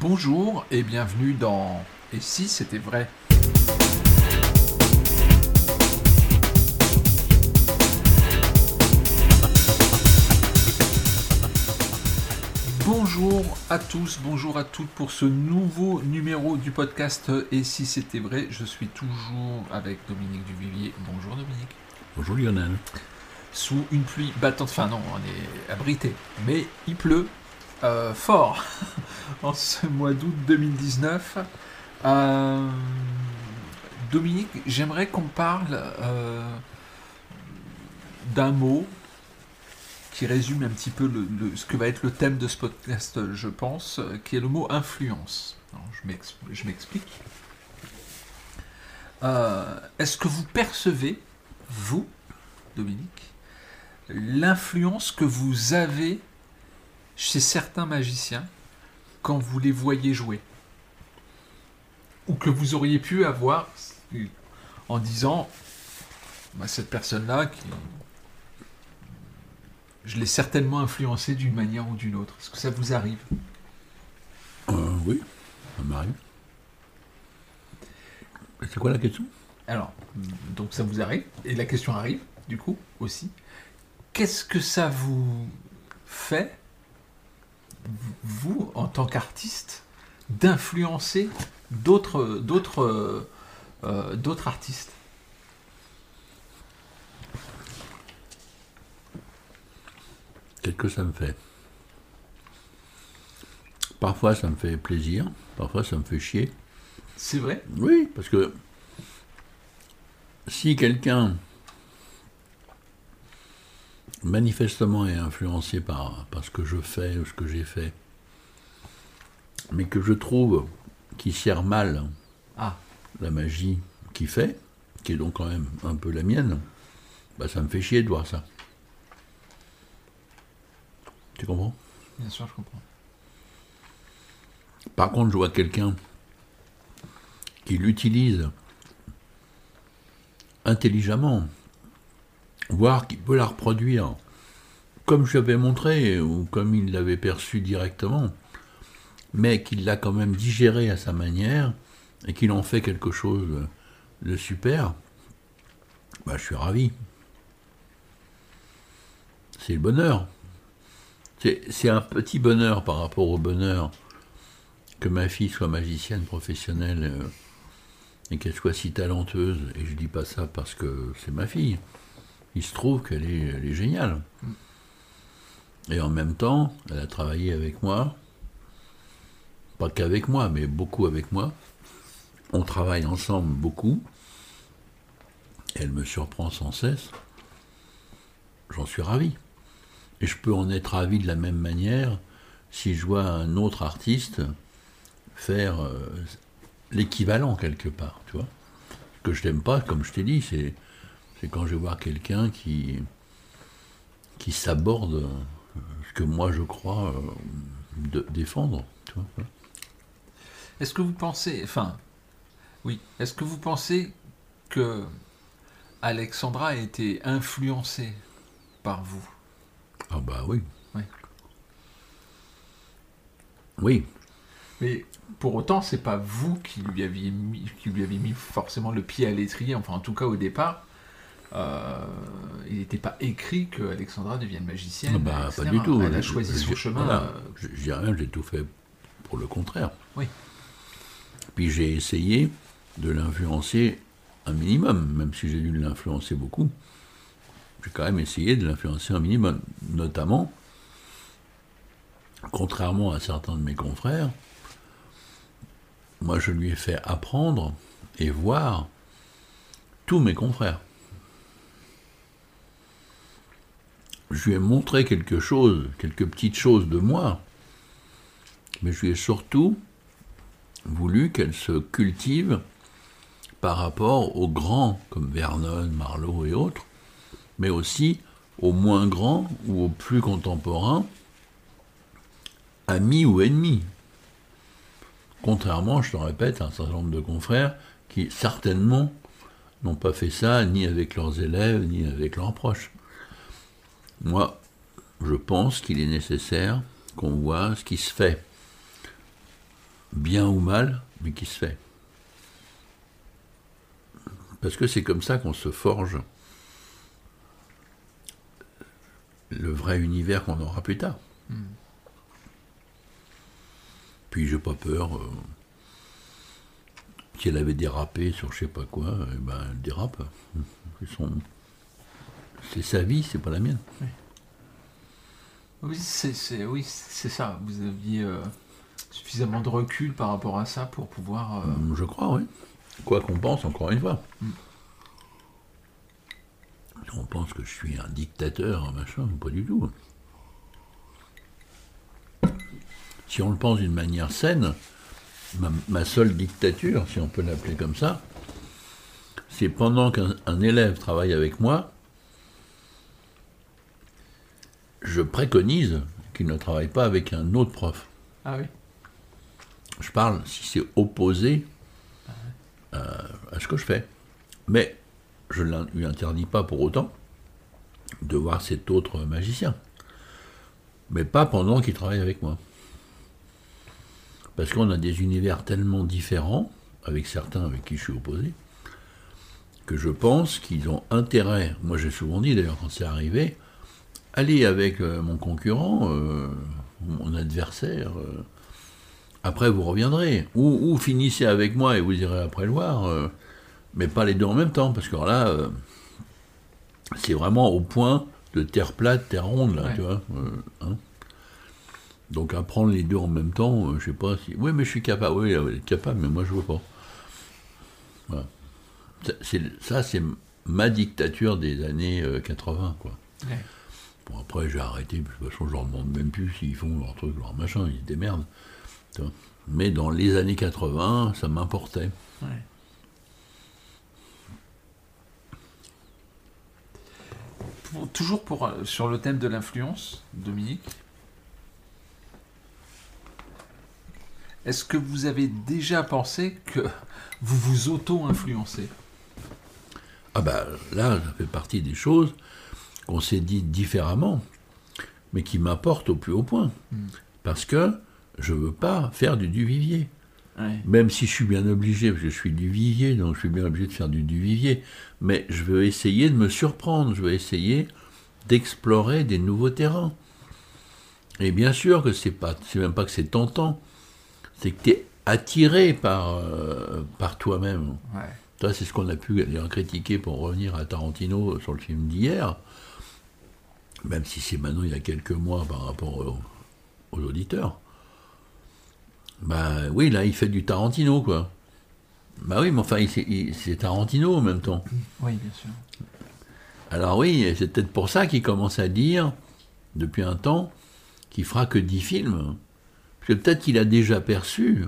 Bonjour et bienvenue dans Et si c'était vrai? Bonjour à tous, bonjour à toutes pour ce nouveau numéro du podcast Et si c'était vrai, je suis toujours avec Dominique Duvivier. Bonjour Dominique. Bonjour Lionel. Sous une pluie battante, enfin non, on est abrité, mais il pleut euh, fort en ce mois d'août 2019. Euh, Dominique, j'aimerais qu'on parle euh, d'un mot qui résume un petit peu ce que va être le thème de ce podcast, je pense, qui est le mot influence. Je m'explique. Est-ce que vous percevez, vous, Dominique, l'influence que vous avez chez certains magiciens quand vous les voyez jouer. Ou que vous auriez pu avoir en disant bah, cette personne-là, qui... je l'ai certainement influencé d'une manière ou d'une autre. Est-ce que ça vous arrive? Euh, Oui, ça m'arrive. C'est quoi la question? Alors, donc ça vous arrive, et la question arrive, du coup, aussi. Qu'est-ce que ça vous fait vous, en tant qu'artiste, d'influencer d'autres, d'autres, euh, d'autres artistes Qu'est-ce que ça me fait? Parfois ça me fait plaisir, parfois ça me fait chier. C'est vrai? Oui, parce que si quelqu'un manifestement est influencé par, ce que je fais ou ce que j'ai fait, mais que je trouve qui sert mal ah. la magie qu'il fait, qui est donc quand même un peu la mienne, bah ça me fait chier de voir ça. Tu comprends? Bien sûr, je comprends. Par contre, je vois quelqu'un qui l'utilise intelligemment, voire qui peut la reproduire comme je l'avais montré ou comme il l'avait perçu directement, mais qu'il l'a quand même digéré à sa manière et qu'il en fait quelque chose de super, bah, je suis ravi. C'est le bonheur. C'est un petit bonheur par rapport au bonheur que ma fille soit magicienne professionnelle euh, et qu'elle soit si talenteuse. Et je dis pas ça parce que c'est ma fille il se trouve qu'elle est, géniale. Et en même temps, elle a travaillé avec moi, pas qu'avec moi, mais beaucoup avec moi. On travaille ensemble beaucoup. Elle me surprend sans cesse. J'en suis ravi. Et je peux en être ravi de la même manière si je vois un autre artiste faire euh, l'équivalent quelque part, tu que je n'aime pas, comme je t'ai dit, c'est c'est quand je vais voir quelqu'un qui, qui s'aborde ce que moi je crois euh, de défendre. Est-ce que vous pensez, enfin, oui, est-ce que vous pensez que Alexandra a été influencée par vous? Ah bah oui. Oui. Oui. Mais pour autant, c'est pas vous qui lui aviez mis, qui lui aviez mis forcément le pied à l'étrier, enfin en tout cas au départ. Euh, il n'était pas écrit que Alexandra devienne magicienne. Ah bah, pas du tout. Elle a choisi son chemin. Voilà. Euh, j'ai rien, j'ai tout fait pour le contraire. Oui. Puis j'ai essayé de l'influencer un minimum, même si j'ai dû l'influencer beaucoup. J'ai quand même essayé de l'influencer un minimum, notamment, contrairement à certains de mes confrères, moi je lui ai fait apprendre et voir tous mes confrères. Je lui ai montré quelque chose, quelques petites choses de moi, mais je lui ai surtout voulu qu'elle se cultive par rapport aux grands, comme Vernon, Marlowe et autres, mais aussi aux moins grands ou aux plus contemporains, amis ou ennemis. Contrairement, je te répète, à un certain nombre de confrères qui certainement n'ont pas fait ça ni avec leurs élèves, ni avec leurs proches. Moi, je pense qu'il est nécessaire qu'on voit ce qui se fait bien ou mal, mais qui se fait. Parce que c'est comme ça qu'on se forge le vrai univers qu'on aura plus tard. Hmm. Puis j'ai pas peur. Euh, si elle avait dérapé sur je sais pas quoi, eh ben elle dérape. C'est sa vie, c'est pas la mienne. Oui, c'est oui, ça. Vous aviez euh, suffisamment de recul par rapport à ça pour pouvoir. Euh, je crois, oui. Quoi qu'on pense, encore une fois. Hmm. On pense que je suis un dictateur, machin, pas du tout. Si on le pense d'une manière saine, ma, seule dictature, si on peut l'appeler comme ça, c'est pendant qu'un élève travaille avec moi, je préconise qu'il ne travaille pas avec un autre prof. Ah oui Je parle si c'est opposé à, à, ce que je fais. Mais je ne lui interdis pas pour autant de voir cet autre magicien. Mais pas pendant qu'il travaille avec moi. Parce qu'on a des univers tellement différents, avec certains avec qui je suis opposé, que je pense qu'ils ont intérêt, moi j'ai souvent dit d'ailleurs quand c'est arrivé, allez avec euh, mon concurrent, euh, mon adversaire, euh, après vous reviendrez, ou, finissez avec moi et vous irez après le voir, mais pas les deux en même temps, parce que là, c'est vraiment au point de terre plate, terre ronde, là, tu vois. Hein. Donc apprendre les deux en même temps, je sais pas si. Oui, mais je suis capable. Oui, capable, mais moi je veux pas. Voilà. Ça, c'est ma dictature des années 80, quoi. Bon, après, j'ai arrêté, de toute façon, je leur demande même plus s'ils font leur truc, leur machin, ils se démerdent. Mais dans les années 80, ça m'importait. toujours pour, euh, sur le thème de l'influence, Dominique, est-ce que vous avez déjà pensé que vous vous auto-influencez? Ah bah là, ça fait partie des choses qu'on s'est dit différemment, mais qui m'apportent au plus haut point. Hmm. Parce que je ne veux pas faire du Duvivier. Même si je suis bien obligé, parce que je suis du Vivier, donc je suis bien obligé de faire du Duvivier. Mais je veux essayer de me surprendre, je veux essayer d'explorer des nouveaux terrains. Et bien sûr que c'est pas, c'est même pas que c'est tentant, c'est que tu es attiré par, euh, par toi-même. Ça, c'est ce qu'on a pu critiquer pour revenir à Tarantino sur le film d'hier même si c'est maintenant il y a quelques mois par rapport aux, auditeurs. Bah oui, là, il fait du Tarantino, quoi. Bah oui, mais enfin, c'est Tarantino en même temps. Oui, bien sûr. Alors oui, c'est peut-être pour ça qu'il commence à dire, depuis un temps, qu'il fera que 10 films. Parce que peut-être qu'il a déjà perçu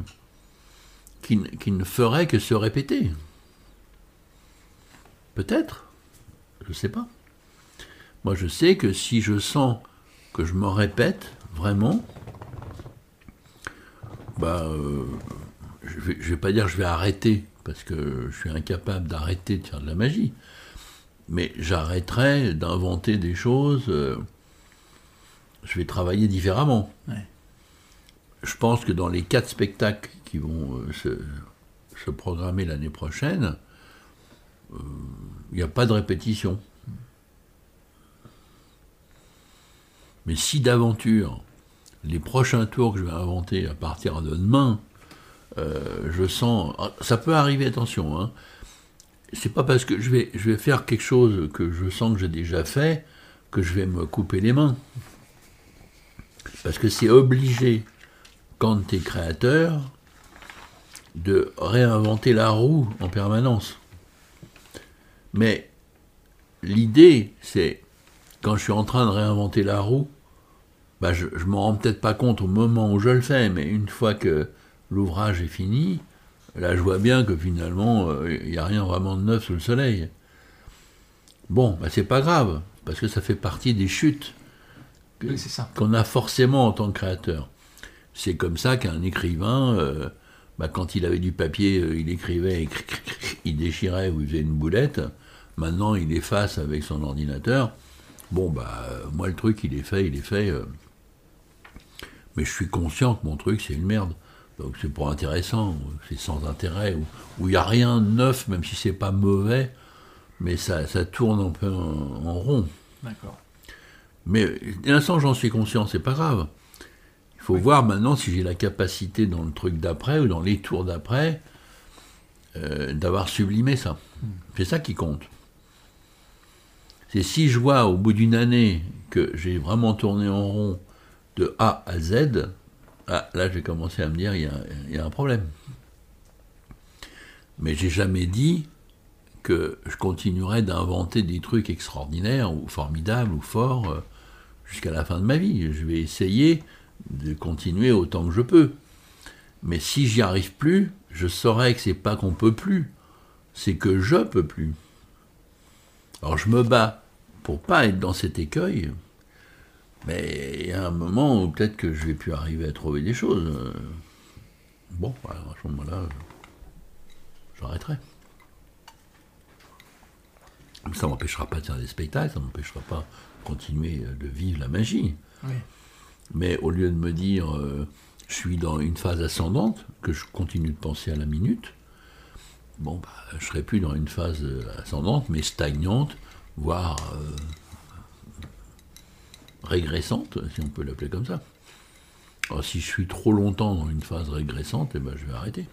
qu'il ne ferait que se répéter. Peut-être. Je ne sais pas. Moi, je sais que si je sens que je me répète vraiment, bah, euh, je ne vais, pas dire que je vais arrêter, parce que je suis incapable d'arrêter de faire de la magie, mais j'arrêterai d'inventer des choses, euh, je vais travailler différemment. Je pense que dans les quatre spectacles qui vont euh, se, se, programmer l'année prochaine, il n'y a pas de répétition. Mais si d'aventure, les prochains tours que je vais inventer à partir de demain, euh, je sens. Ah, ça peut arriver, attention. Hein, c'est pas parce que je vais, je vais faire quelque chose que je sens que j'ai déjà fait que je vais me couper les mains. Parce que c'est obligé, quand tu es créateur, de réinventer la roue en permanence. Mais l'idée, c'est quand je suis en train de réinventer la roue, bah je, ne m'en rends peut-être pas compte au moment où je le fais, mais une fois que l'ouvrage est fini, là je vois bien que finalement euh, il n'y a rien vraiment de neuf sous le soleil. Bon, bah c'est pas grave, parce que ça fait partie des chutes qu'on a forcément en tant que créateur. C'est comme ça qu'un écrivain, euh, bah, quand il avait du papier, euh, il écrivait, il déchirait ou il faisait une boulette. Maintenant, il efface avec son ordinateur. Bon, bah, moi, le truc, il est fait, il est fait. Mais je suis conscient que mon truc, c'est une merde. Donc c'est pas intéressant, c'est sans intérêt, où il n'y a rien de neuf, même si c'est pas mauvais, mais ça, ça tourne un peu en, rond. D'accord. Mais l'instant j'en suis conscient, c'est pas grave. Il faut voir maintenant si j'ai la capacité dans le truc d'après ou dans les tours d'après euh, d'avoir sublimé ça. Hmm. C'est ça qui compte. C'est si je vois au bout d'une année que j'ai vraiment tourné en rond de A à Z, ah, là j'ai commencé à me dire il y, a, un problème. Mais j'ai jamais dit que je continuerais d'inventer des trucs extraordinaires ou formidables ou forts euh, jusqu'à la fin de ma vie. Je vais essayer de continuer autant que je peux. Mais si j'y arrive plus, je saurais que c'est pas qu'on peut plus, c'est que je peux plus. Alors je me bats pour pas être dans cet écueil, mais il y a un moment où peut-être que je vais plus arriver à trouver des choses. Bon, à ce moment-là, j'arrêterai. Ça ne m'empêchera pas de faire des spectacles, ça ne m'empêchera pas de continuer de vivre la magie. Mais au lieu de me dire euh, je suis dans une phase ascendante, que je continue de penser à la minute, bon, bah, je serai plus dans une phase ascendante, mais stagnante, voire euh, régressante, si on peut l'appeler comme ça. Alors, si je suis trop longtemps dans une phase régressante, eh ben, je vais arrêter.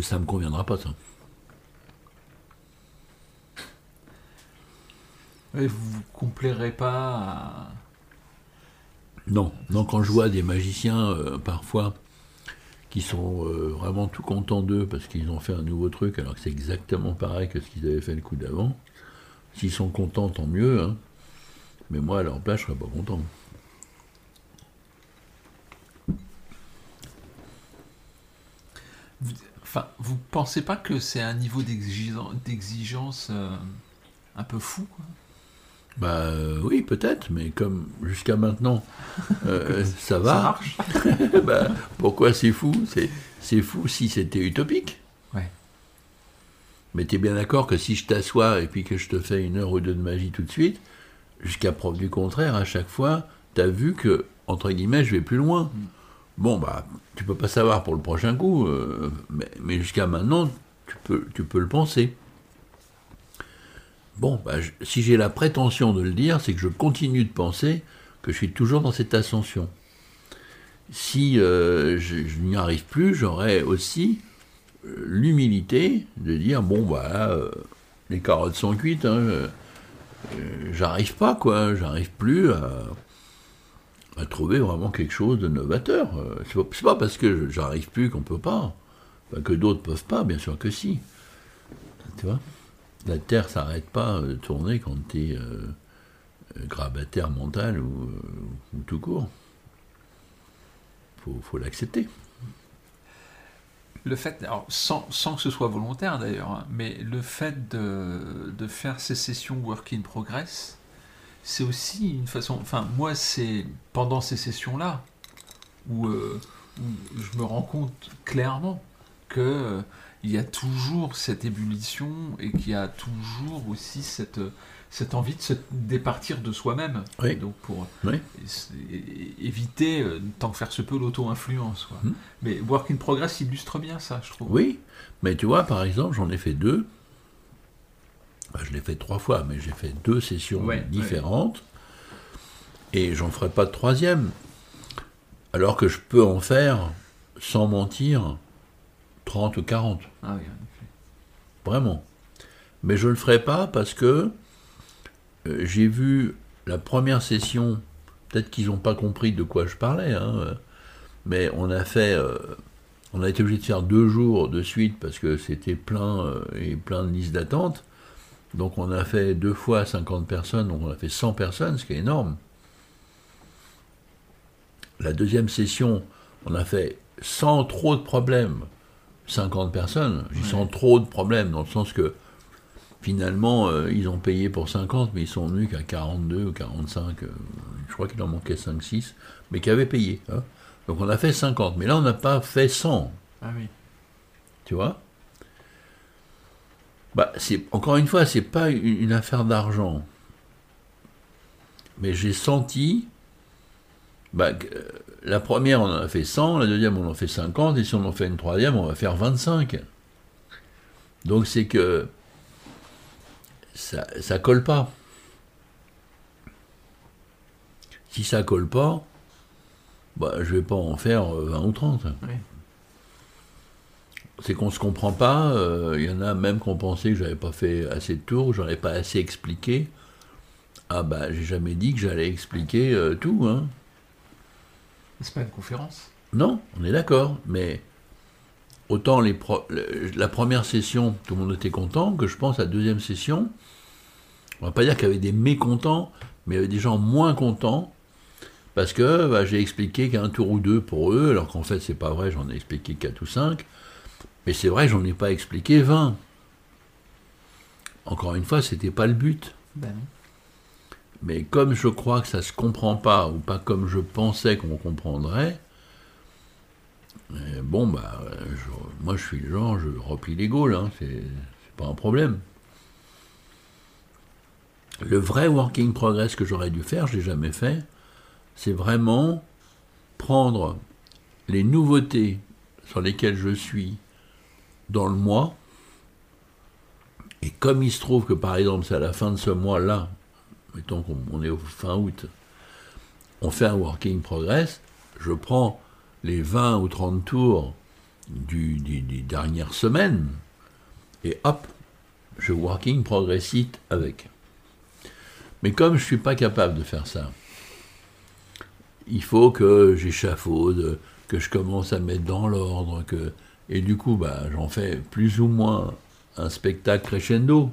Ça ne me conviendra pas, ça. vous ne complairez pas à... Non, non, quand je vois des magiciens, euh, parfois, qui sont euh, vraiment tout contents d'eux parce qu'ils ont fait un nouveau truc alors que c'est exactement pareil que ce qu'ils avaient fait le coup d'avant. S'ils sont contents, tant mieux. Hein. Mais moi, à leur place, je serais pas content. Enfin, vous pensez pas que c'est un niveau d'exigence euh, un peu fou Bah euh, oui, peut-être, mais comme jusqu'à maintenant, ça va. Ça marche. bah, pourquoi c'est fou? C'est fou si c'était utopique. Mais tu es bien d'accord que si je t'assois et puis que je te fais une heure ou deux de magie tout de suite, jusqu'à preuve du contraire, à chaque fois, tu as vu que, entre guillemets, je vais plus loin. Mm. Bon, bah, tu peux pas savoir pour le prochain coup, euh, mais, jusqu'à maintenant, tu peux, tu peux le penser. Bon, bah, si j'ai la prétention de le dire, c'est que je continue de penser que je suis toujours dans cette ascension. Si euh, je n'y arrive plus, j'aurais aussi l'humilité de dire bon voilà euh, les carottes sont cuites hein, euh, j'arrive pas quoi j'arrive plus à, trouver vraiment quelque chose de novateur. Euh, c'est pas, parce que j'arrive plus qu'on peut pas que d'autres peuvent pas bien sûr que si. Tu vois? La terre s'arrête pas de tourner quand tu es grabataire mental ou, tout court. Faut, faut l'accepter le fait, sans, que ce soit volontaire d'ailleurs, hein, mais le fait de, faire ces sessions work in progress, c'est aussi une façon. Enfin, moi, c'est pendant ces sessions-là où, euh, je me rends compte clairement que euh, il y a toujours cette ébullition et qu'il y a toujours aussi cette cette envie de se départir de soi-même. Donc pour éviter, euh, tant que faire se peut, l'auto-influence. Hmm. Mais Work in Progress illustre bien ça, je trouve. Oui, mais tu vois, par exemple, j'en ai fait deux. je l'ai fait trois fois, mais j'ai fait deux sessions différentes. Et j'en ferai pas de troisième. Alors que je peux en faire, sans mentir, 30 ou 40. Ah Vraiment. Mais je ne le ferai pas parce que euh, j'ai vu la première session, peut-être qu'ils n'ont pas compris de quoi je parlais, hein, mais on a fait, euh, on a été obligé de faire deux jours de suite parce que c'était plein euh, et plein de listes d'attente. Donc on a fait deux fois 50 personnes, donc on a fait 100 personnes, ce qui est énorme. La deuxième session, on a fait sans trop de problèmes 50 personnes. J'ai sans trop de problèmes dans le sens que Finalement, euh, ils ont payé pour 50, mais ils sont venus qu'à 42 ou 45, euh, je crois qu'il en manquait 5-6, mais qui avaient payé. Hein. Donc on a fait 50, mais là on n'a pas fait 100. Ah oui. Tu vois? Bah, Encore une fois, c'est pas une affaire d'argent. Mais j'ai senti bah, euh, la première, on en a fait 100, la deuxième, on en fait 50, et si on en fait une troisième, on va faire 25. Donc c'est que ça, ça colle pas. Si ça colle pas, bah, je vais pas en faire 20 ou 30. Oui. C'est qu'on se comprend pas. euh, Il y en a même qui ont pensé que j'avais pas fait assez de tours, j'en ai pas assez expliqué. Ah bah j'ai jamais dit que j'allais expliquer euh, tout, hein. C'est pas une conférence. Non, on est d'accord, mais autant les pro- le- la première session, tout le monde était content, que je pense la deuxième session, on va pas dire qu'il y avait des mécontents, mais il y avait des gens moins contents, parce que bah, j'ai expliqué qu'un tour ou deux pour eux, alors qu'en fait c'est pas vrai, j'en ai expliqué quatre ou cinq, mais c'est vrai, j'en ai pas expliqué 20. Encore une fois, c'était pas le but. Ben non. Mais comme je crois que ça se comprend pas, ou pas comme je pensais qu'on comprendrait, euh, bon, bah, je- moi je suis le genre, je replie les Gaules, hein, c'est c'est pas un problème. Le vrai working progress que j'aurais dû faire, je l'ai jamais fait, c'est vraiment prendre les nouveautés sur lesquelles je suis dans le mois, et comme il se trouve que par exemple c'est à la fin de ce mois-là, mettons qu'on on est au fin août, on fait un working progress, je prends les 20 ou 30 tours du, des dernières semaines, et hop, je working progress it avec. Mais comme je ne suis pas capable de faire ça, il faut que j'échafaude, que je commence à mettre dans l'ordre, que et du coup, bah, j'en fais plus ou moins un spectacle crescendo.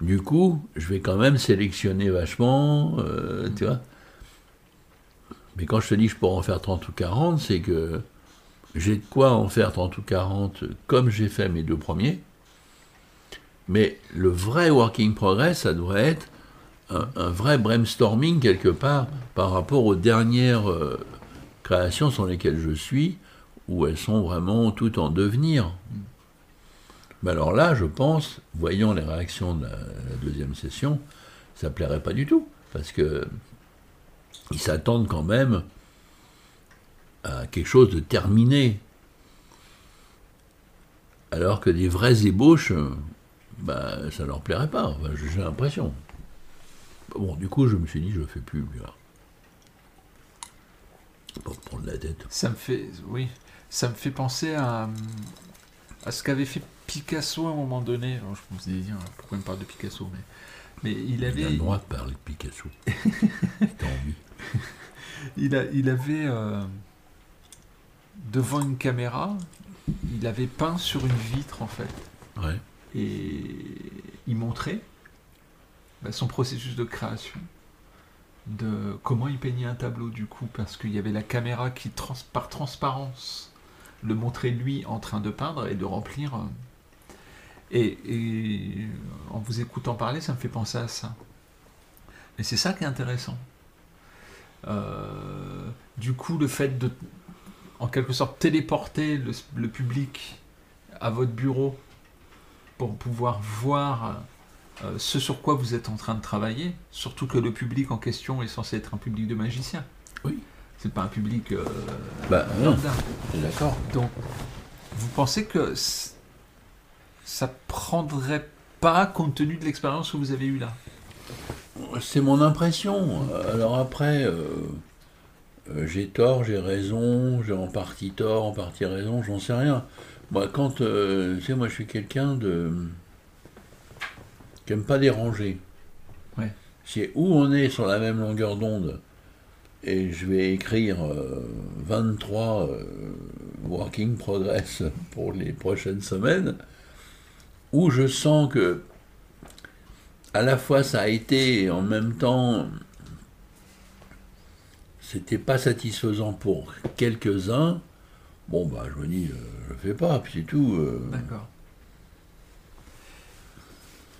Du coup, je vais quand même sélectionner vachement, euh, tu vois. Mais quand je te dis que je pourrais en faire 30 ou 40, c'est que j'ai de quoi en faire 30 ou 40 comme j'ai fait mes deux premiers. Mais le vrai working progress, ça devrait être un, un vrai brainstorming quelque part par rapport aux dernières euh, créations sur lesquelles je suis, où elles sont vraiment toutes en devenir. Mais alors là, je pense, voyant les réactions de la, deuxième session, ça plairait pas du tout, parce que ils s'attendent quand même à quelque chose de terminé. Alors que des vraies ébauches, bah, ça leur plairait pas, j'ai l'impression. Bon, du coup, je me suis dit, je le fais plus. Pour prendre la tête. Ça me fait, oui, ça me fait penser à, à ce qu'avait fait Picasso à un moment donné. Alors, je me suis dit, tiens, pourquoi il me parle de Picasso mais, mais il Il a avait, le droit de parler de Picasso. Si t'as envie. il, a- il avait euh, devant une caméra, il avait peint sur une vitre en fait, Ouais. et il montrait bah, son processus de création, de comment il peignait un tableau du coup, parce qu'il y avait la caméra qui, trans- par transparence, le montrait lui en train de peindre et de remplir. Et, et en vous écoutant parler, ça me fait penser à ça. Et c'est ça qui est intéressant. Euh, du coup, le fait de, en quelque sorte, téléporter le, le public à votre bureau pour pouvoir voir euh, ce sur quoi vous êtes en train de travailler, surtout que le public en question est censé être un public de magiciens. Oui. C'est pas un public euh, Bah, non, d'accord. Donc, vous pensez que ça prendrait pas compte tenu de l'expérience que vous avez eue là C'est mon impression. Alors après, euh, euh, j'ai tort, j'ai raison, j'ai en partie tort, en partie raison, j'en sais rien. Moi, quand, euh, tu sais, moi, je suis quelqu'un de qui aime pas déranger. Ouais. C'est où on est sur la même longueur d'onde, et je vais écrire euh, 23 euh, working progress pour les prochaines semaines, où je sens que à la fois ça a été et en même temps c'était pas satisfaisant pour quelques-uns. Bon bah je me dis euh, je le fais pas, puis c'est tout. euh. D'accord.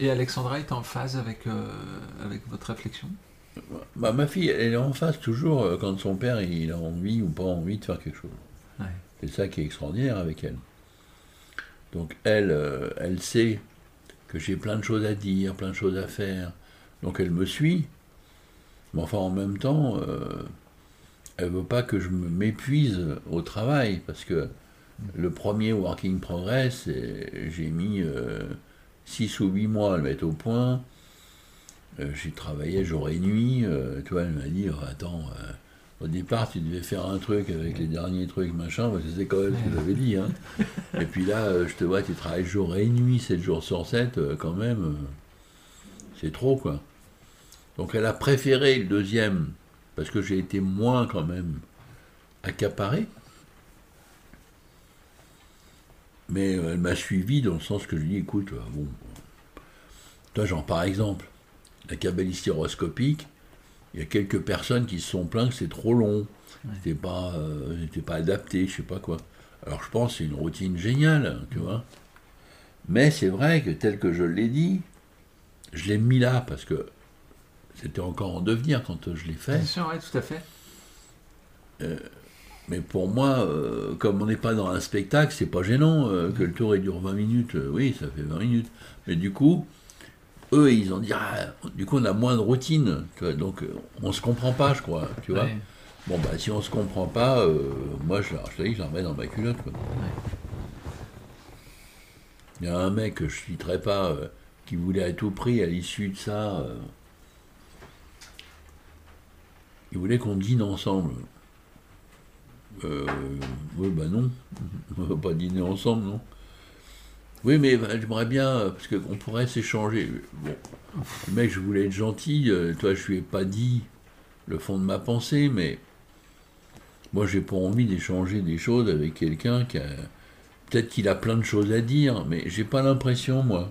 Et Alexandra est en phase avec, euh, avec votre réflexion? Bah, ma fille elle est en face toujours quand son père il a envie ou pas envie de faire quelque chose. Ouais. C'est ça qui est extraordinaire avec elle. Donc elle, euh, elle sait que j'ai plein de choses à dire, plein de choses à faire. Donc elle me suit. Mais enfin, en même temps, elle veut pas que je m'épuise au travail, parce que le premier Working Progress, j'ai mis 6 ou 8 mois à le mettre au point. j'ai travaillé jour et nuit. toi, elle m'a dit, attends, au départ, tu devais faire un truc avec les derniers trucs, machin, parce que c'est quand même ce que j'avais dit. Hein. Et puis là, euh, je te vois, tu travailles jour et nuit, 7 jours sur 7, euh, quand même, euh, c'est trop, quoi. Donc elle a préféré le deuxième, parce que j'ai été moins, quand même, accaparé. Mais elle m'a suivi dans le sens que je dis, écoute, bon, toi, genre, par exemple, la cabalistie horoscopique, il y a quelques personnes qui se sont plaintes que c'est trop long, c'était pas, euh, pas adapté, je sais pas quoi. Alors je pense que c'est une routine géniale, tu vois. Mais c'est vrai que tel que je l'ai dit, je l'ai mis là parce que c'était encore en devenir quand je l'ai fait. Bien sûr, oui, tout à fait. Euh, mais pour moi, euh, comme on n'est pas dans un spectacle, c'est pas gênant que le tour dure 20 minutes. oui, ça fait 20 minutes. Mais du coup, eux, ils ont dit, ah, du coup, on a moins de routine, donc euh, on se comprend pas, je crois, tu vois. Bon, bah, si on se comprend pas, euh, moi, je, je dis, je la remets dans ma culotte, Il y a un mec que je ne citerai pas, euh, qui voulait à tout prix, à l'issue de ça, il voulait qu'on dîne ensemble. oui, bah non, on va pas dîner ensemble, non. Oui, mais bah, j'aimerais bien, euh, parce qu'on pourrait s'échanger. Bon, le mec, je voulais être gentil, euh, toi, je lui ai pas dit le fond de ma pensée, mais moi, j'ai pas envie d'échanger des choses avec quelqu'un qui a. Peut-être qu'il a plein de choses à dire, mais j'ai pas l'impression, moi.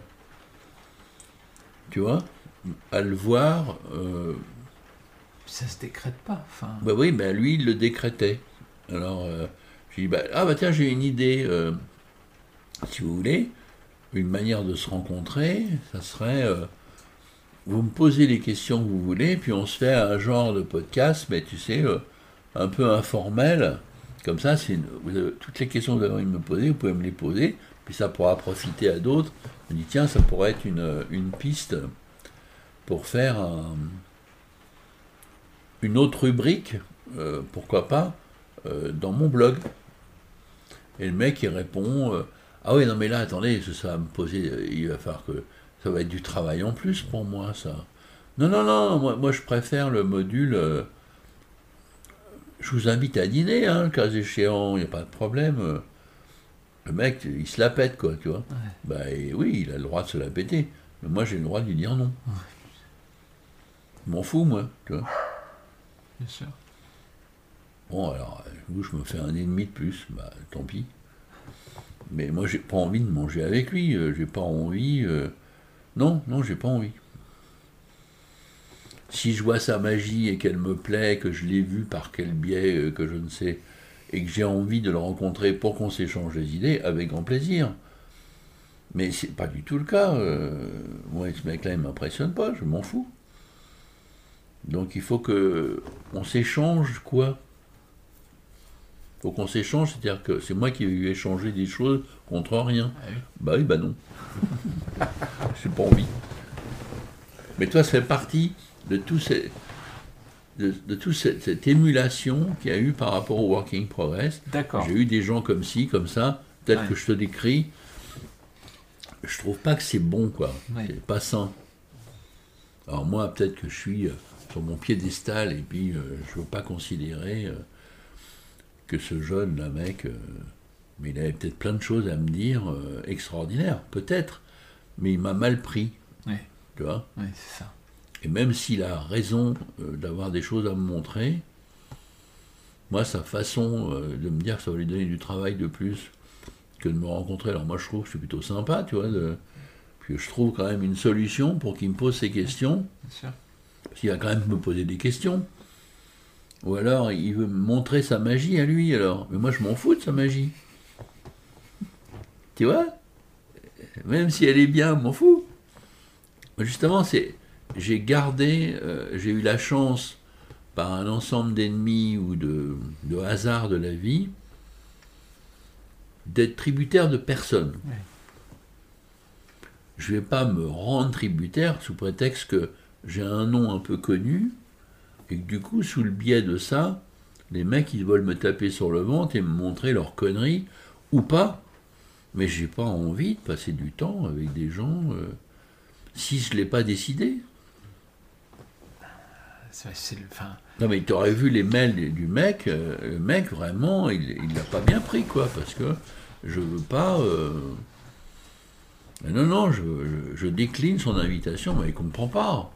Tu vois? À le voir. Euh... Ça se décrète pas. Enfin... Bah oui, ben lui, il le décrétait. Alors, euh, j'ai dit, bah, ah bah tiens, j'ai une idée si vous voulez, une manière de se rencontrer, ça serait euh, vous me posez les questions que vous voulez, puis on se fait un genre de podcast, mais tu sais, euh, un peu informel. Comme ça, toutes les questions que vous avez envie de me poser, vous pouvez me les poser, puis ça pourra profiter à d'autres. Me dis, tiens, ça pourrait être une, une piste pour faire une autre rubrique, euh, pourquoi pas, dans mon blog. Et le mec, il répond ah oui, non, mais là, attendez, ça va me poser. Il va falloir que. Ça va être du travail en plus pour moi, ça. Non, non, non, moi, moi je préfère le module. Euh, je vous invite à dîner, hein, le cas échéant, il n'y a pas de problème. Le mec, il se la pète, quoi, tu vois. Bah oui, il a le droit de se la péter. Mais moi, j'ai le droit de lui dire non. Je m'en fous, moi, tu vois. Bien sûr. Bon, alors, je me fais un ennemi de plus, bah tant pis. Mais moi, j'ai pas envie de manger avec lui. Euh, j'ai pas envie. Euh, non, non, j'ai pas envie. Si je vois sa magie et qu'elle me plaît, que je l'ai vu par quel biais, euh, que je ne sais, et que j'ai envie de le rencontrer pour qu'on s'échange des idées, avec grand plaisir. Mais c'est pas du tout le cas. moi, ce mec-là, il m'impressionne pas, je m'en fous. Donc il faut que on s'échange quoi faut qu'on s'échange, c'est-à-dire que c'est moi qui ai eu échanger des choses contre rien. Ah bah oui, bah non. J'ai pas envie. Mais toi, ça fait partie de tout ces, de, toute cette, émulation qu'il y a eu par rapport au Working Progress. D'accord. J'ai eu des gens comme ci, comme ça, peut-être que je te décris. Je trouve pas que c'est bon, quoi. C'est pas sain. Alors moi, peut-être que je suis euh, sur mon piédestal et puis euh, je ne veux pas considérer. Euh, que ce jeune, là, mec, euh, mais il avait peut-être plein de choses à me dire euh, extraordinaires, peut-être, mais il m'a mal pris. Tu vois? Oui, c'est ça. Et même s'il a raison euh, d'avoir des choses à me montrer, moi, sa façon de me dire que ça va lui donner du travail de plus que de me rencontrer, alors moi, je trouve que c'est plutôt sympa, tu vois, de, puis je trouve quand même une solution pour qu'il me pose ses questions. Bien sûr. Parce qu'il va quand même me poser des questions. Ou alors, il veut montrer sa magie à lui, alors. Mais moi, je m'en fous de sa magie. Tu vois? Même si elle est bien, je m'en fous. Justement, c'est, j'ai gardé, euh, j'ai eu la chance, par un ensemble d'ennemis ou de, de hasard de la vie, d'être tributaire de personne. Je ne vais pas me rendre tributaire sous prétexte que j'ai un nom un peu connu, Et que du coup, sous le biais de ça, les mecs, ils veulent me taper sur le ventre et me montrer leurs conneries, ou pas. Mais j'ai pas envie de passer du temps avec des gens euh, si je l'ai pas décidé. C'est- le- Non mais tu aurais vu les mails du mec, euh, le mec vraiment, il il l'a pas bien pris quoi, parce que je veux pas. euh, Non non, je, je- je décline son invitation, mais il comprend pas,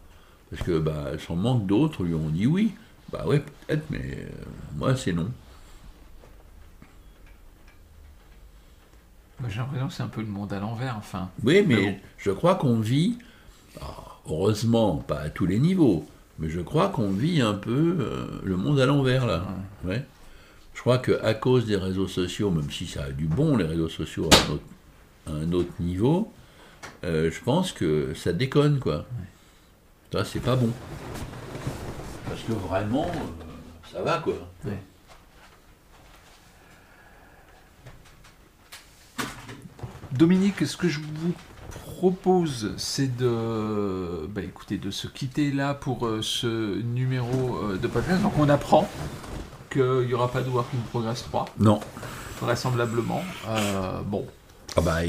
parce que bah son manque d'autres lui ont dit oui. Bah ouais peut-être, mais euh, moi c'est non. j'ai l'impression que c'est un peu le monde à l'envers. Enfin, Oui, mais, Mais bon. je crois qu'on vit, alors, heureusement, pas à tous les niveaux, mais je crois qu'on vit un peu euh, le monde à l'envers, là. Ouais. Je crois qu'à cause des réseaux sociaux, même si ça a du bon, les réseaux sociaux, à un autre, à un autre niveau, euh, je pense que ça déconne, quoi. Ça, c'est pas bon. Parce que vraiment, euh, ça va, quoi. Ouais. Dominique, ce que je vous propose, c'est de, bah, écoutez, de se quitter là pour euh, ce numéro euh, de podcast. Donc on apprend qu'il n'y aura pas de Work in Progress 3, Non. vraisemblablement. Euh, bon, Ah bah,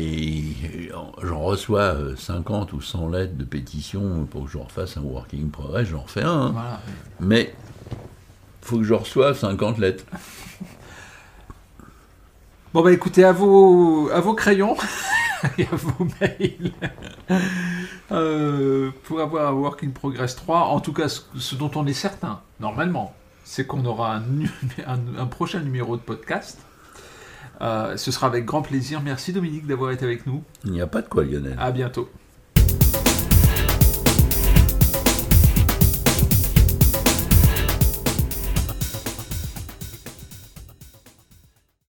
j'en reçois euh, 50 ou 100 lettres de pétition pour que je refasse un working progress, j'en fais un. hein. voilà. Mais faut que je reçoive 50 lettres. Bon bah écoutez, à vos, à vos crayons et à vos mails euh, pour avoir un Work in Progress 3. En tout cas, ce, ce dont on est certain, normalement, c'est qu'on aura un, nu- un- un prochain numéro de podcast. Euh, ce sera avec grand plaisir. Merci Dominique d'avoir été avec nous. Il n'y a pas de quoi, Lionel. À bientôt.